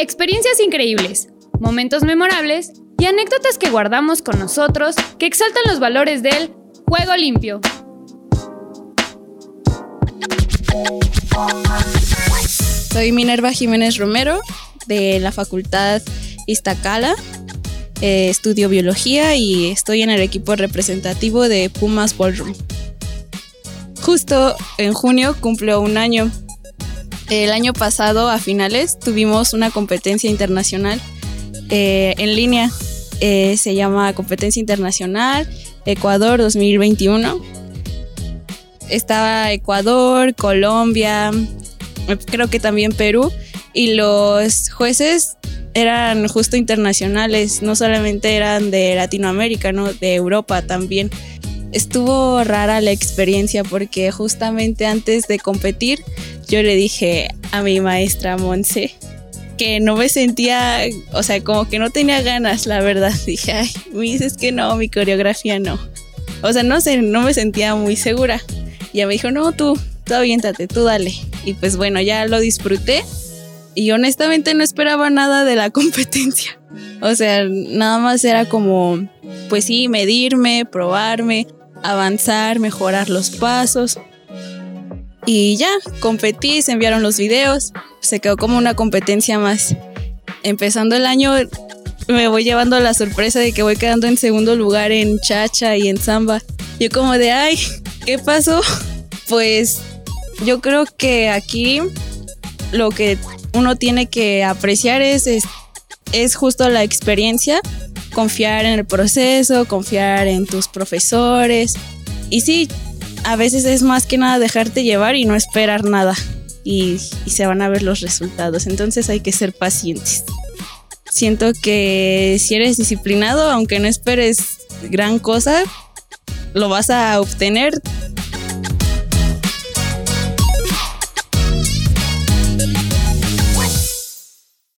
Experiencias increíbles, momentos memorables y anécdotas que guardamos con nosotros que exaltan los valores del juego limpio. Soy Minerva Jiménez Romero de la Facultad Iztacala. Eh, estudio biología y estoy en el equipo representativo de Pumas Ballroom. Justo en junio cumplió un año. El año pasado, a finales, tuvimos una competencia internacional eh, en línea. Eh, se llama Competencia Internacional Ecuador 2021. Estaba Ecuador, Colombia, creo que también Perú. Y los jueces eran justo internacionales, no solamente eran de Latinoamérica, ¿no? De Europa también. Estuvo rara la experiencia porque justamente antes de competir yo le dije a mi maestra Monse que no me sentía, o sea, como que no tenía ganas, la verdad. Dije, ay, me dices que no, mi coreografía no. O sea, no sé, no me sentía muy segura. Y ella me dijo, no, tú, tú aviéntate, tú dale. Y pues bueno, ya lo disfruté y honestamente no esperaba nada de la competencia. O sea, nada más era como, pues sí, medirme, probarme, avanzar, mejorar los pasos. Y ya, competí, se enviaron los videos, se quedó como una competencia más. Empezando el año me voy llevando la sorpresa de que voy quedando en segundo lugar en chacha y en samba. Yo como de, ay, ¿qué pasó? Pues yo creo que aquí lo que uno tiene que apreciar es, es, justo la experiencia, confiar en el proceso, confiar en tus profesores. Y sí, a veces es más que nada dejarte llevar y no esperar nada. Y, y, se van a ver los resultados. Entonces hay que ser pacientes. Siento que si eres disciplinado, aunque no esperes gran cosa, lo vas a obtener